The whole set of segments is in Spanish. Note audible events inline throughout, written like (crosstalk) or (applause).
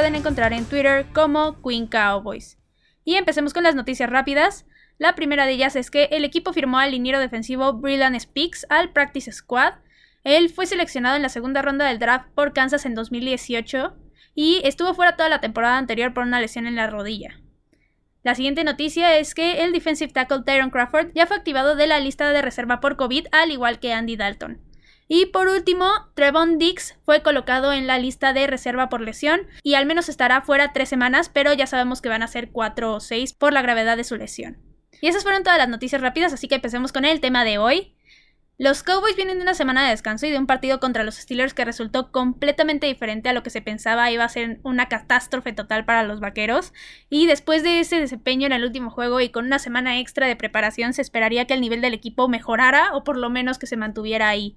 pueden encontrar en Twitter como Queen Cowboys. Y empecemos con las noticias rápidas. La primera de ellas es que el equipo firmó al liniero defensivo Brilliant Speaks al Practice Squad. Él fue seleccionado en la segunda ronda del draft por Kansas en 2018 y estuvo fuera toda la temporada anterior por una lesión en la rodilla. La siguiente noticia es que el defensive tackle Tyron Crawford ya fue activado de la lista de reserva por COVID, al igual que Andy Dalton. Y por último, Trevon Dix fue colocado en la lista de reserva por lesión y al menos estará fuera tres semanas, pero ya sabemos que van a ser cuatro o seis por la gravedad de su lesión. Y esas fueron todas las noticias rápidas, así que empecemos con el tema de hoy. Los Cowboys vienen de una semana de descanso y de un partido contra los Steelers que resultó completamente diferente a lo que se pensaba iba a ser una catástrofe total para los Vaqueros. Y después de ese desempeño en el último juego y con una semana extra de preparación se esperaría que el nivel del equipo mejorara o por lo menos que se mantuviera ahí.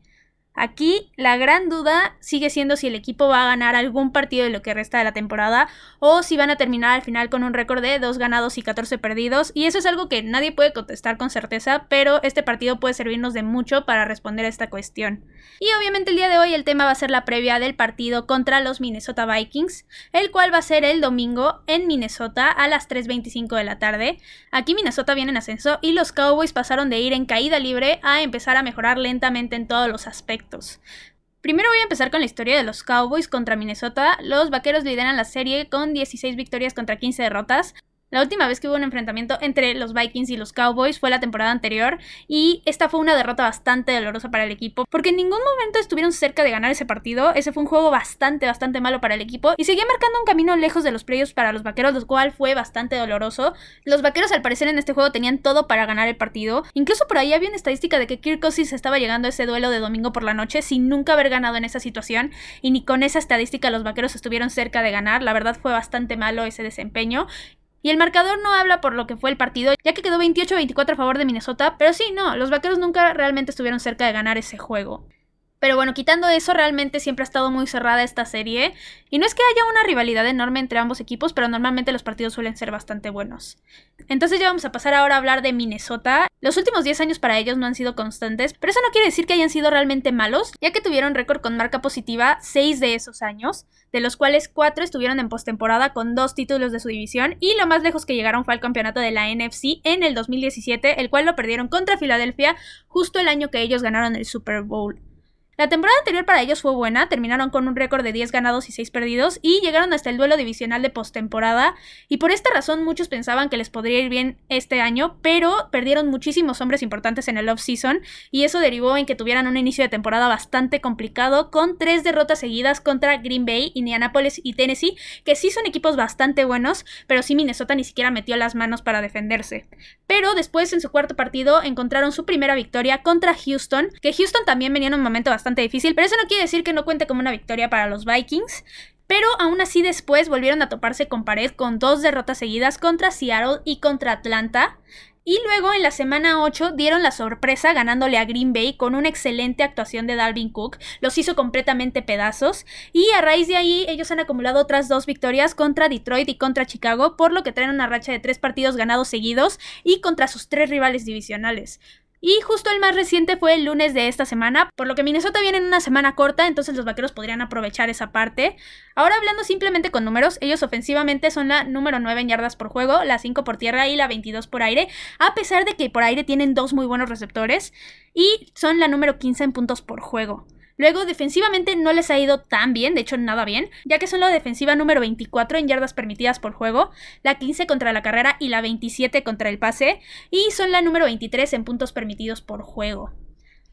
Aquí la gran duda sigue siendo si el equipo va a ganar algún partido de lo que resta de la temporada o si van a terminar al final con un récord de 2 ganados y 14 perdidos y eso es algo que nadie puede contestar con certeza, pero este partido puede servirnos de mucho para responder a esta cuestión. Y obviamente el día de hoy el tema va a ser la previa del partido contra los Minnesota Vikings, el cual va a ser el domingo en Minnesota a las 3.25 de la tarde. Aquí Minnesota viene en ascenso y los Cowboys pasaron de ir en caída libre a empezar a mejorar lentamente en todos los aspectos Primero voy a empezar con la historia de los Cowboys contra Minnesota. Los Vaqueros lideran la serie con 16 victorias contra 15 derrotas. La última vez que hubo un enfrentamiento entre los Vikings y los Cowboys fue la temporada anterior y esta fue una derrota bastante dolorosa para el equipo porque en ningún momento estuvieron cerca de ganar ese partido. Ese fue un juego bastante, bastante malo para el equipo y seguía marcando un camino lejos de los playoffs para los Vaqueros, lo cual fue bastante doloroso. Los Vaqueros al parecer en este juego tenían todo para ganar el partido. Incluso por ahí había una estadística de que Kirk Cousins estaba llegando a ese duelo de domingo por la noche sin nunca haber ganado en esa situación y ni con esa estadística los Vaqueros estuvieron cerca de ganar. La verdad fue bastante malo ese desempeño y el marcador no habla por lo que fue el partido, ya que quedó 28-24 a favor de Minnesota, pero sí, no, los vaqueros nunca realmente estuvieron cerca de ganar ese juego. Pero bueno, quitando eso, realmente siempre ha estado muy cerrada esta serie. Y no es que haya una rivalidad enorme entre ambos equipos, pero normalmente los partidos suelen ser bastante buenos. Entonces ya vamos a pasar ahora a hablar de Minnesota. Los últimos 10 años para ellos no han sido constantes, pero eso no quiere decir que hayan sido realmente malos, ya que tuvieron récord con marca positiva 6 de esos años, de los cuales 4 estuvieron en postemporada con 2 títulos de su división, y lo más lejos que llegaron fue al campeonato de la NFC en el 2017, el cual lo perdieron contra Filadelfia justo el año que ellos ganaron el Super Bowl. La temporada anterior para ellos fue buena, terminaron con un récord de 10 ganados y 6 perdidos y llegaron hasta el duelo divisional de postemporada y por esta razón muchos pensaban que les podría ir bien este año, pero perdieron muchísimos hombres importantes en el off-season y eso derivó en que tuvieran un inicio de temporada bastante complicado con tres derrotas seguidas contra Green Bay, Indianapolis y Tennessee, que sí son equipos bastante buenos, pero sí Minnesota ni siquiera metió las manos para defenderse. Pero después en su cuarto partido encontraron su primera victoria contra Houston, que Houston también venía en un momento bastante difícil, pero eso no quiere decir que no cuente como una victoria para los Vikings. Pero aún así después volvieron a toparse con pared con dos derrotas seguidas contra Seattle y contra Atlanta. Y luego en la semana 8 dieron la sorpresa ganándole a Green Bay con una excelente actuación de Dalvin Cook, los hizo completamente pedazos y a raíz de ahí ellos han acumulado otras dos victorias contra Detroit y contra Chicago, por lo que traen una racha de tres partidos ganados seguidos y contra sus tres rivales divisionales. Y justo el más reciente fue el lunes de esta semana, por lo que Minnesota viene en una semana corta, entonces los vaqueros podrían aprovechar esa parte. Ahora hablando simplemente con números, ellos ofensivamente son la número 9 en yardas por juego, la 5 por tierra y la 22 por aire, a pesar de que por aire tienen dos muy buenos receptores, y son la número 15 en puntos por juego. Luego, defensivamente no les ha ido tan bien, de hecho nada bien, ya que son la defensiva número 24 en yardas permitidas por juego, la 15 contra la carrera y la 27 contra el pase, y son la número 23 en puntos permitidos por juego.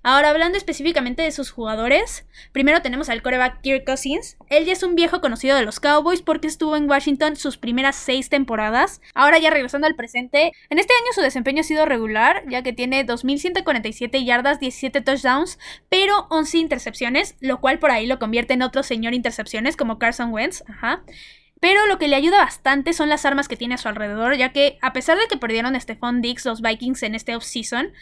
Ahora, hablando específicamente de sus jugadores, primero tenemos al coreback Kirk Cousins. Él ya es un viejo conocido de los Cowboys porque estuvo en Washington sus primeras seis temporadas. Ahora ya regresando al presente, en este año su desempeño ha sido regular, ya que tiene 2.147 yardas, 17 touchdowns, pero 11 intercepciones, lo cual por ahí lo convierte en otro señor intercepciones como Carson Wentz. Ajá. Pero lo que le ayuda bastante son las armas que tiene a su alrededor, ya que a pesar de que perdieron a Stephon Diggs los Vikings en este offseason,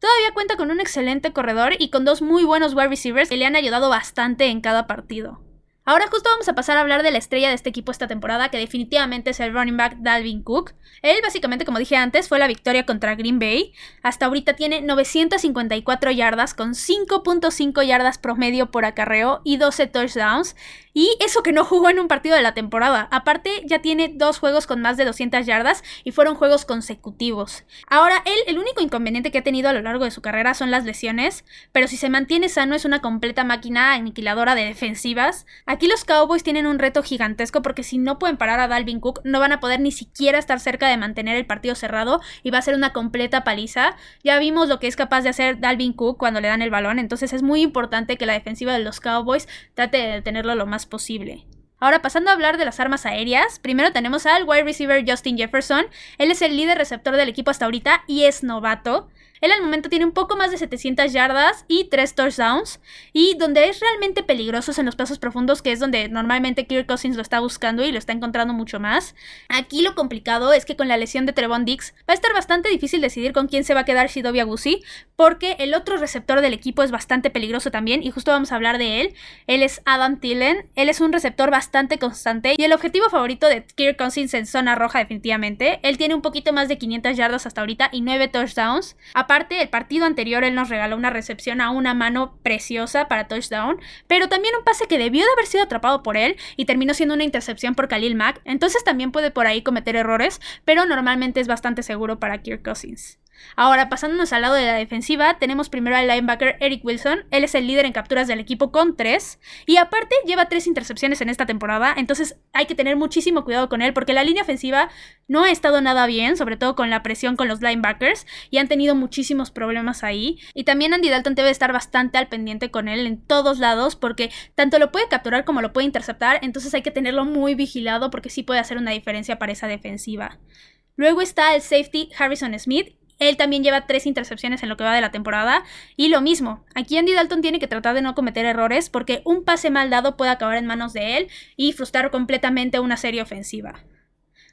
Todavía cuenta con un excelente corredor y con dos muy buenos wide receivers que le han ayudado bastante en cada partido. Ahora justo vamos a pasar a hablar de la estrella de este equipo esta temporada, que definitivamente es el running back Dalvin Cook. Él básicamente, como dije antes, fue la victoria contra Green Bay. Hasta ahorita tiene 954 yardas con 5.5 yardas promedio por acarreo y 12 touchdowns. Y eso que no jugó en un partido de la temporada. Aparte, ya tiene dos juegos con más de 200 yardas y fueron juegos consecutivos. Ahora, él, el único inconveniente que ha tenido a lo largo de su carrera son las lesiones, pero si se mantiene sano es una completa máquina aniquiladora de defensivas. Los Cowboys tienen un reto gigantesco porque si no pueden parar a Dalvin Cook, no van a poder ni siquiera estar cerca de mantener el partido cerrado y va a ser una completa paliza. Ya vimos lo que es capaz de hacer Dalvin Cook cuando le dan el balón, entonces es muy importante que la defensiva de los Cowboys trate de tenerlo lo más posible. Ahora pasando a hablar de las armas aéreas, primero tenemos al wide receiver Justin Jefferson. Él es el líder receptor del equipo hasta ahorita y es novato. Él al momento tiene un poco más de 700 yardas y 3 touchdowns. Y donde es realmente peligroso es en los pasos profundos, que es donde normalmente Kirk Cousins lo está buscando y lo está encontrando mucho más. Aquí lo complicado es que con la lesión de Trevon Dix va a estar bastante difícil decidir con quién se va a quedar Shidobi Agusi, porque el otro receptor del equipo es bastante peligroso también, y justo vamos a hablar de él. Él es Adam Tillen. Él es un receptor bastante constante y el objetivo favorito de Kirk Cousins en zona roja, definitivamente. Él tiene un poquito más de 500 yardas hasta ahorita y 9 touchdowns. Aparte, el partido anterior él nos regaló una recepción a una mano preciosa para touchdown, pero también un pase que debió de haber sido atrapado por él y terminó siendo una intercepción por Khalil Mack, entonces también puede por ahí cometer errores, pero normalmente es bastante seguro para Kirk Cousins. Ahora, pasándonos al lado de la defensiva, tenemos primero al linebacker Eric Wilson. Él es el líder en capturas del equipo con 3. Y aparte, lleva 3 intercepciones en esta temporada. Entonces, hay que tener muchísimo cuidado con él porque la línea ofensiva no ha estado nada bien, sobre todo con la presión con los linebackers. Y han tenido muchísimos problemas ahí. Y también Andy Dalton debe estar bastante al pendiente con él en todos lados porque tanto lo puede capturar como lo puede interceptar. Entonces, hay que tenerlo muy vigilado porque sí puede hacer una diferencia para esa defensiva. Luego está el safety Harrison Smith él también lleva tres intercepciones en lo que va de la temporada. Y lo mismo, aquí Andy Dalton tiene que tratar de no cometer errores porque un pase mal dado puede acabar en manos de él y frustrar completamente una serie ofensiva.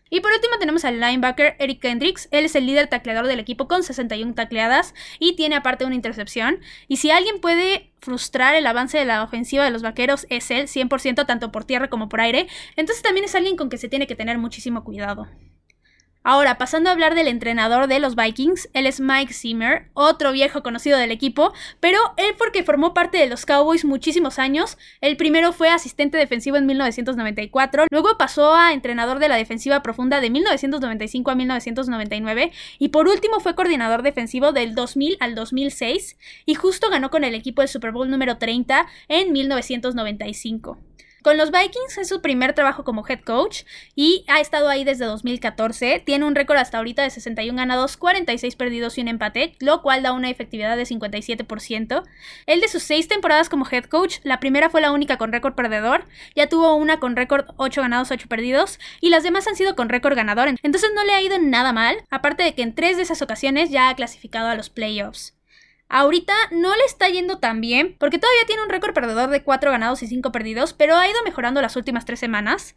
Y por último tenemos al linebacker Eric Kendricks. Él es el líder tacleador del equipo con 61 tacleadas y tiene aparte una intercepción. Y si alguien puede frustrar el avance de la ofensiva de los vaqueros es él, 100% tanto por tierra como por aire. Entonces también es alguien con que se tiene que tener muchísimo cuidado. Ahora, pasando a hablar del entrenador de los Vikings, él es Mike Zimmer, otro viejo conocido del equipo, pero él porque formó parte de los Cowboys muchísimos años. El primero fue asistente defensivo en 1994, luego pasó a entrenador de la defensiva profunda de 1995 a 1999 y por último fue coordinador defensivo del 2000 al 2006 y justo ganó con el equipo del Super Bowl número 30 en 1995. Con los Vikings es su primer trabajo como head coach y ha estado ahí desde 2014. Tiene un récord hasta ahorita de 61 ganados, 46 perdidos y un empate, lo cual da una efectividad de 57%. Él de sus seis temporadas como head coach, la primera fue la única con récord perdedor, ya tuvo una con récord 8 ganados, 8 perdidos y las demás han sido con récord ganador. Entonces no le ha ido nada mal, aparte de que en tres de esas ocasiones ya ha clasificado a los playoffs. Ahorita no le está yendo tan bien, porque todavía tiene un récord perdedor de 4 ganados y 5 perdidos, pero ha ido mejorando las últimas 3 semanas.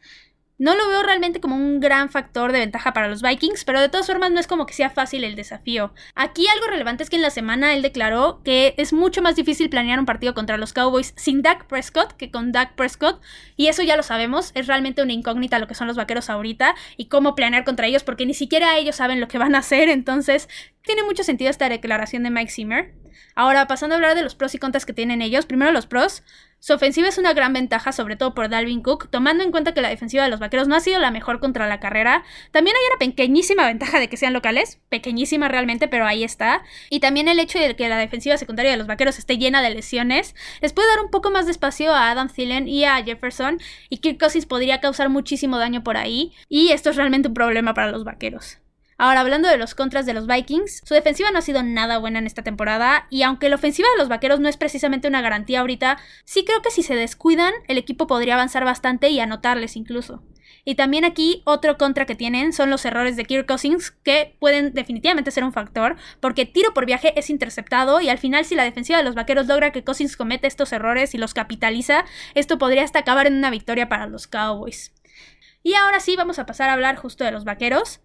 No lo veo realmente como un gran factor de ventaja para los Vikings, pero de todas formas no es como que sea fácil el desafío. Aquí algo relevante es que en la semana él declaró que es mucho más difícil planear un partido contra los Cowboys sin Dak Prescott que con Dak Prescott, y eso ya lo sabemos, es realmente una incógnita lo que son los vaqueros ahorita y cómo planear contra ellos, porque ni siquiera ellos saben lo que van a hacer, entonces tiene mucho sentido esta declaración de Mike Zimmer. Ahora, pasando a hablar de los pros y contras que tienen ellos, primero los pros. Su ofensiva es una gran ventaja, sobre todo por Dalvin Cook, tomando en cuenta que la defensiva de los vaqueros no ha sido la mejor contra la carrera. También hay una pequeñísima ventaja de que sean locales, pequeñísima realmente, pero ahí está. Y también el hecho de que la defensiva secundaria de los vaqueros esté llena de lesiones, les puede dar un poco más de espacio a Adam Thielen y a Jefferson, y Kirk Cousins podría causar muchísimo daño por ahí, y esto es realmente un problema para los vaqueros. Ahora, hablando de los contras de los Vikings, su defensiva no ha sido nada buena en esta temporada y aunque la ofensiva de los Vaqueros no es precisamente una garantía ahorita, sí creo que si se descuidan, el equipo podría avanzar bastante y anotarles incluso. Y también aquí otro contra que tienen son los errores de Kirk Cousins, que pueden definitivamente ser un factor, porque tiro por viaje es interceptado y al final si la defensiva de los vaqueros logra que Cousins cometa estos errores y los capitaliza, esto podría hasta acabar en una victoria para los Cowboys. Y ahora sí vamos a pasar a hablar justo de los vaqueros.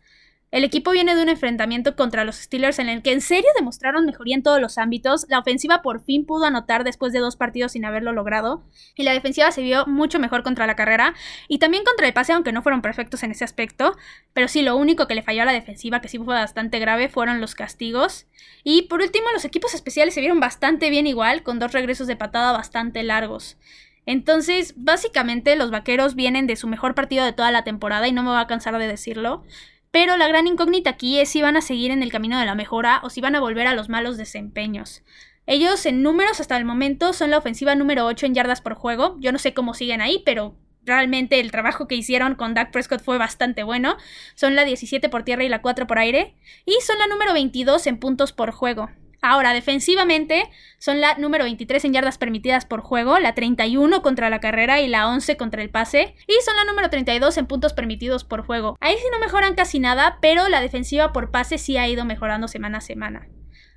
El equipo viene de un enfrentamiento contra los Steelers en el que en serio demostraron mejoría en todos los ámbitos. La ofensiva por fin pudo anotar después de dos partidos sin haberlo logrado. Y la defensiva se vio mucho mejor contra la carrera y también contra el pase, aunque no fueron perfectos en ese aspecto. Pero sí, lo único que le falló a la defensiva, que sí fue bastante grave, fueron los castigos. Y por último, los equipos especiales se vieron bastante bien igual, con dos regresos de patada bastante largos. Entonces, básicamente los vaqueros vienen de su mejor partido de toda la temporada y no me voy a cansar de decirlo. Pero la gran incógnita aquí es si van a seguir en el camino de la mejora o si van a volver a los malos desempeños. Ellos en números hasta el momento son la ofensiva número 8 en yardas por juego. Yo no sé cómo siguen ahí, pero realmente el trabajo que hicieron con Dak Prescott fue bastante bueno. Son la 17 por tierra y la 4 por aire. Y son la número 22 en puntos por juego. Ahora, defensivamente, son la número 23 en yardas permitidas por juego, la 31 contra la carrera y la 11 contra el pase, y son la número 32 en puntos permitidos por juego. Ahí sí no mejoran casi nada, pero la defensiva por pase sí ha ido mejorando semana a semana.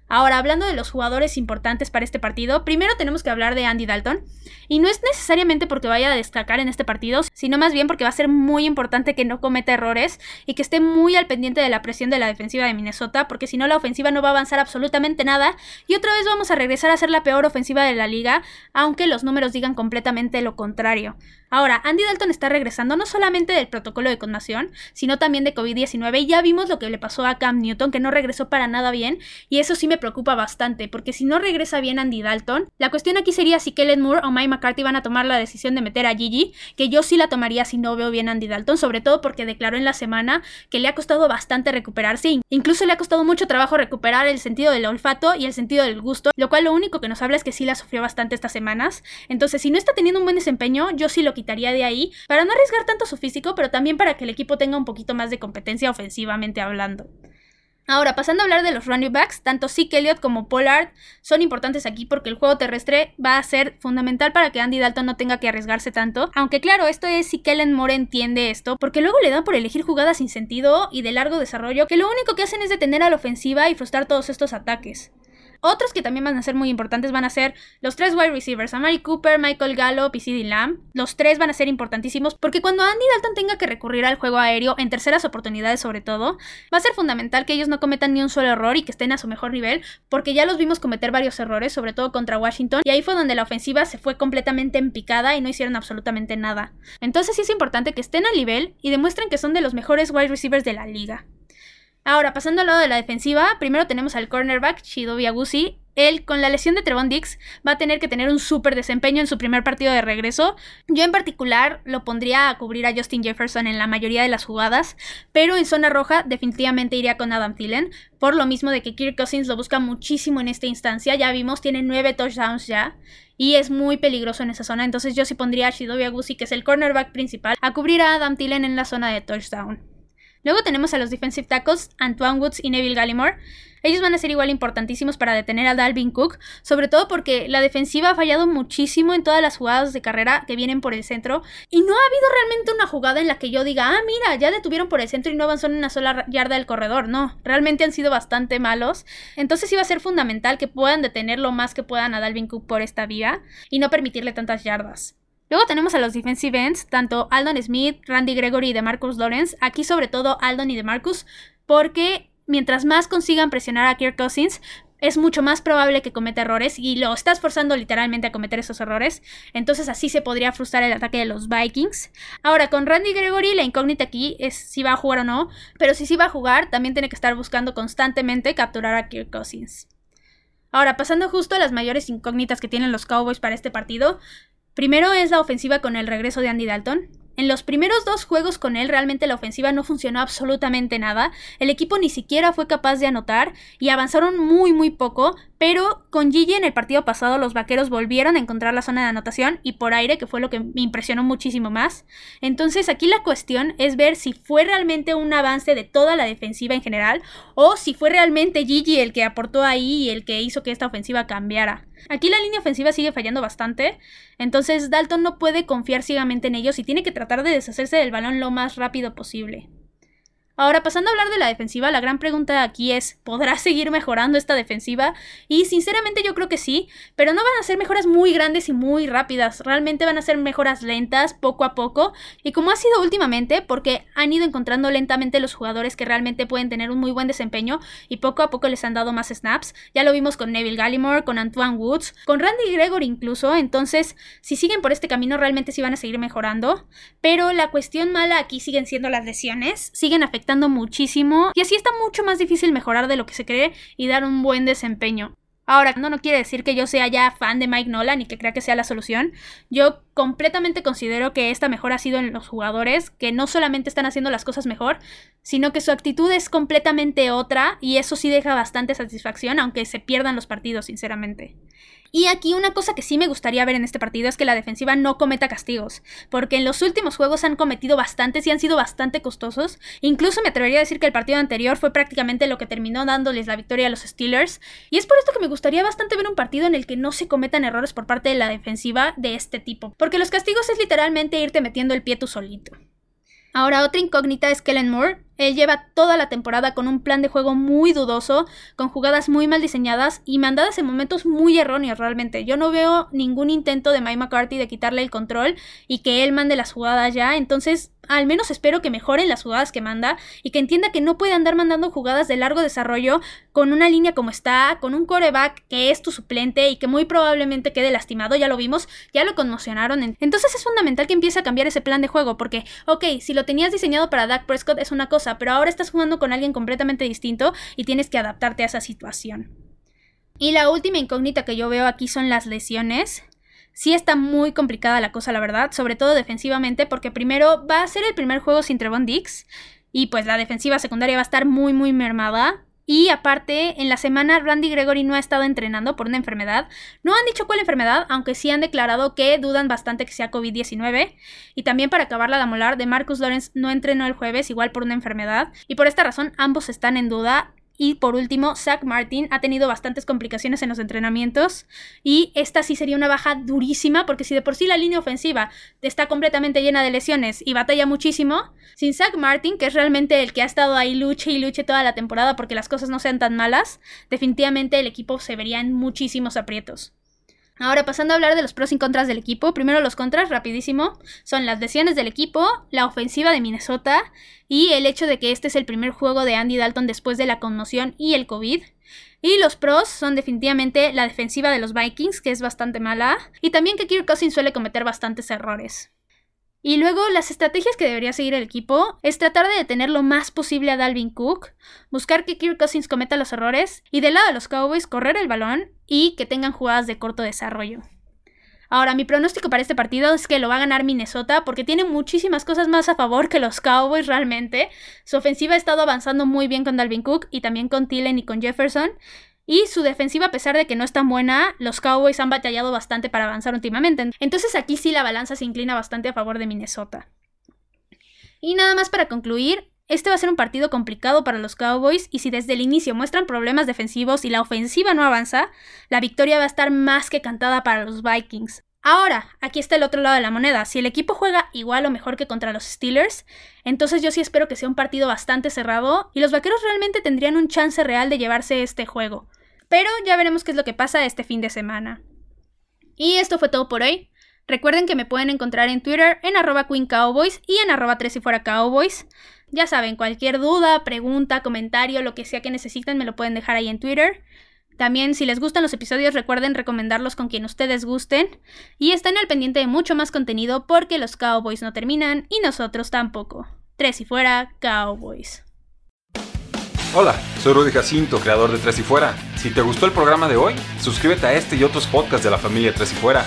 Ahora, hablando de los jugadores importantes para este partido, primero tenemos que hablar de Andy Dalton. Y no es necesariamente porque vaya a destacar en este partido, sino más bien porque va a ser muy importante que no cometa errores y que esté muy al pendiente de la presión de la defensiva de Minnesota, porque si no la ofensiva no va a avanzar absolutamente nada y otra vez vamos a regresar a ser la peor ofensiva de la liga, aunque los números digan completamente lo contrario. Ahora, Andy Dalton está regresando no solamente del protocolo de conmoción, sino también de COVID-19 y ya vimos lo que le pasó a Cam Newton, que no regresó para nada bien, y eso sí me preocupa bastante, porque si no regresa bien Andy Dalton, la cuestión aquí sería si Kellen Moore o Mike McCarthy van a tomar la decisión de meter a Gigi, que yo sí la tomaría si no veo bien Andy Dalton, sobre todo porque declaró en la semana que le ha costado bastante recuperarse, incluso le ha costado mucho trabajo recuperar el sentido del olfato y el sentido del gusto, lo cual lo único que nos habla es que sí la sufrió bastante estas semanas, entonces si no está teniendo un buen desempeño, yo sí lo quitaría de ahí para no arriesgar tanto su físico, pero también para que el equipo tenga un poquito más de competencia ofensivamente hablando. Ahora, pasando a hablar de los running backs, tanto Zeke Elliott como Pollard son importantes aquí porque el juego terrestre va a ser fundamental para que Andy Dalton no tenga que arriesgarse tanto. Aunque claro, esto es si Kellen Moore entiende esto, porque luego le dan por elegir jugadas sin sentido y de largo desarrollo que lo único que hacen es detener a la ofensiva y frustrar todos estos ataques. Otros que también van a ser muy importantes van a ser los tres wide receivers, Amari Cooper, Michael Gallup y CeeDee Lamb. Los tres van a ser importantísimos porque cuando Andy Dalton tenga que recurrir al juego aéreo, en terceras oportunidades sobre todo, va a ser fundamental que ellos no cometan ni un solo error y que estén a su mejor nivel, porque ya los vimos cometer varios errores, sobre todo contra Washington, y ahí fue donde la ofensiva se fue completamente en picada y no hicieron absolutamente nada. Entonces sí es importante que estén al nivel y demuestren que son de los mejores wide receivers de la liga. Ahora, pasando al lado de la defensiva, primero tenemos al cornerback Shidobi Agusi. Él, con la lesión de Trevon Dix, va a tener que tener un súper desempeño en su primer partido de regreso. Yo en particular lo pondría a cubrir a Justin Jefferson en la mayoría de las jugadas, pero en zona roja definitivamente iría con Adam Thielen, por lo mismo de que Kirk Cousins lo busca muchísimo en esta instancia. Ya vimos, tiene nueve touchdowns ya y es muy peligroso en esa zona. Entonces yo sí pondría a Shidobi Agusi, que es el cornerback principal, a cubrir a Adam Thielen en la zona de touchdown. Luego tenemos a los defensive tackles Antoine Woods y Neville Gallimore. Ellos van a ser igual importantísimos para detener a Dalvin Cook, sobre todo porque la defensiva ha fallado muchísimo en todas las jugadas de carrera que vienen por el centro y no ha habido realmente una jugada en la que yo diga, ah, mira, ya detuvieron por el centro y no avanzó en una sola yarda del corredor. No, realmente han sido bastante malos. Entonces iba a ser fundamental que puedan detener lo más que puedan a Dalvin Cook por esta vía y no permitirle tantas yardas. Luego tenemos a los defensive ends, tanto Aldon Smith, Randy Gregory y DeMarcus Lawrence. Aquí sobre todo Aldon y DeMarcus, porque mientras más consigan presionar a Kirk Cousins, es mucho más probable que cometa errores y lo estás forzando literalmente a cometer esos errores. Entonces así se podría frustrar el ataque de los Vikings. Ahora, con Randy Gregory, la incógnita aquí es si va a jugar o no. Pero si sí va a jugar, también tiene que estar buscando constantemente capturar a Kirk Cousins. Ahora, pasando justo a las mayores incógnitas que tienen los Cowboys para este partido, Primero es la ofensiva con el regreso de Andy Dalton. En los primeros dos juegos con él realmente la ofensiva no funcionó absolutamente nada, el equipo ni siquiera fue capaz de anotar y avanzaron muy muy poco, pero con Gigi en el partido pasado los vaqueros volvieron a encontrar la zona de anotación y por aire, que fue lo que me impresionó muchísimo más. Entonces aquí la cuestión es ver si fue realmente un avance de toda la defensiva en general o si fue realmente Gigi el que aportó ahí y el que hizo que esta ofensiva cambiara. Aquí la línea ofensiva sigue fallando bastante, entonces Dalton no puede confiar ciegamente en ellos y tiene que tratar de deshacerse del balón lo más rápido posible. Ahora, pasando a hablar de la defensiva, la gran pregunta aquí es, ¿podrá (laughs) seguir mejorando esta defensiva? Y sinceramente yo creo que sí, pero no van a ser mejoras muy grandes y muy rápidas, realmente van a ser mejoras lentas, poco a poco, y como ha sido últimamente, porque han ido encontrando lentamente los jugadores que realmente pueden tener un muy buen desempeño y poco a poco les han dado más snaps, ya lo vimos con Neville Gallimore, con Antoine Woods, con Randy Gregor incluso, entonces si siguen por este camino realmente sí van a seguir mejorando, pero la cuestión mala aquí siguen siendo las lesiones, siguen afectando muchísimo y así está mucho más difícil mejorar de lo que se cree y dar un buen desempeño. Ahora, no, no quiere decir que yo sea ya fan de Mike Nolan y que crea que sea la solución. Yo completamente considero que esta mejora ha sido en los jugadores, que no solamente están haciendo las cosas mejor, sino que su actitud es completamente otra y eso sí deja bastante satisfacción, aunque se pierdan los partidos, sinceramente. Y aquí una cosa que sí me gustaría ver en este partido es que la defensiva no cometa castigos, porque en los últimos juegos han cometido bastantes y han sido bastante costosos. Incluso me atrevería a decir que el partido anterior fue prácticamente lo que terminó dándoles la victoria a los Steelers. Y es por esto que me gustaría bastante ver un partido en el que no se cometan errores por parte de la defensiva de este tipo, porque los castigos es literalmente irte metiendo el pie tú solito. Ahora, otra incógnita es Kellen Moore. Él lleva toda la temporada con un plan de juego muy dudoso, con jugadas muy mal diseñadas y mandadas en momentos muy erróneos realmente. Yo no veo ningún intento de Mike McCarthy de quitarle el control y que él mande las jugadas ya. Entonces, al menos espero que mejoren las jugadas que manda y que entienda que no puede andar mandando jugadas de largo desarrollo con una línea como está, con un coreback que es tu suplente y que muy probablemente quede lastimado, ya lo vimos, ya lo conmocionaron. Entonces es fundamental que empiece a cambiar ese plan de juego porque, ok, si lo tenías diseñado para Dak Prescott es una cosa, pero ahora estás jugando con alguien completamente distinto y tienes que adaptarte a esa situación. Y la última incógnita que yo veo aquí son las lesiones. Sí está muy complicada la cosa, la verdad, sobre todo defensivamente, porque primero va a ser el primer juego sin Trevon Dix, y pues la defensiva secundaria va a estar muy, muy mermada. Y aparte, en la semana Randy Gregory no ha estado entrenando por una enfermedad. No han dicho cuál enfermedad, aunque sí han declarado que dudan bastante que sea COVID-19. Y también para acabar la molar, de Marcus Lawrence no entrenó el jueves, igual por una enfermedad. Y por esta razón, ambos están en duda. Y por último, Zach Martin ha tenido bastantes complicaciones en los entrenamientos y esta sí sería una baja durísima porque si de por sí la línea ofensiva está completamente llena de lesiones y batalla muchísimo, sin Zach Martin, que es realmente el que ha estado ahí luche y luche toda la temporada porque las cosas no sean tan malas, definitivamente el equipo se vería en muchísimos aprietos. Ahora pasando a hablar de los pros y contras del equipo, primero los contras, rapidísimo, son las lesiones del equipo, la ofensiva de Minnesota y el hecho de que este es el primer juego de Andy Dalton después de la conmoción y el COVID. Y los pros son definitivamente la defensiva de los Vikings, que es bastante mala, y también que Kirk Cousins suele cometer bastantes errores. Y luego las estrategias que debería seguir el equipo es tratar de detener lo más posible a Dalvin Cook, buscar que Kirk Cousins cometa los errores y del lado de los Cowboys correr el balón y que tengan jugadas de corto desarrollo. Ahora, mi pronóstico para este partido es que lo va a ganar Minnesota porque tiene muchísimas cosas más a favor que los Cowboys realmente. Su ofensiva ha estado avanzando muy bien con Dalvin Cook y también con Tillen y con Jefferson. Y su defensiva, a pesar de que no es tan buena, los Cowboys han batallado bastante para avanzar últimamente. Entonces aquí sí la balanza se inclina bastante a favor de Minnesota. Y nada más para concluir, este va a ser un partido complicado para los Cowboys y si desde el inicio muestran problemas defensivos y la ofensiva no avanza, la victoria va a estar más que cantada para los Vikings. Ahora, aquí está el otro lado de la moneda. Si el equipo juega igual o mejor que contra los Steelers, entonces yo sí espero que sea un partido bastante cerrado y los Vaqueros realmente tendrían un chance real de llevarse este juego. Pero ya veremos qué es lo que pasa este fin de semana. Y esto fue todo por hoy. Recuerden que me pueden encontrar en Twitter en arroba Queen Cowboys y en arroba 3 y fuera Cowboys. Ya saben, cualquier duda, pregunta, comentario, lo que sea que necesiten me lo pueden dejar ahí en Twitter. También si les gustan los episodios recuerden recomendarlos con quien ustedes gusten y estén al pendiente de mucho más contenido porque los Cowboys no terminan y nosotros tampoco. Tres y fuera, Cowboys. Hola, soy Rudy Jacinto, creador de Tres y Fuera. Si te gustó el programa de hoy, suscríbete a este y otros podcasts de la familia Tres y Fuera.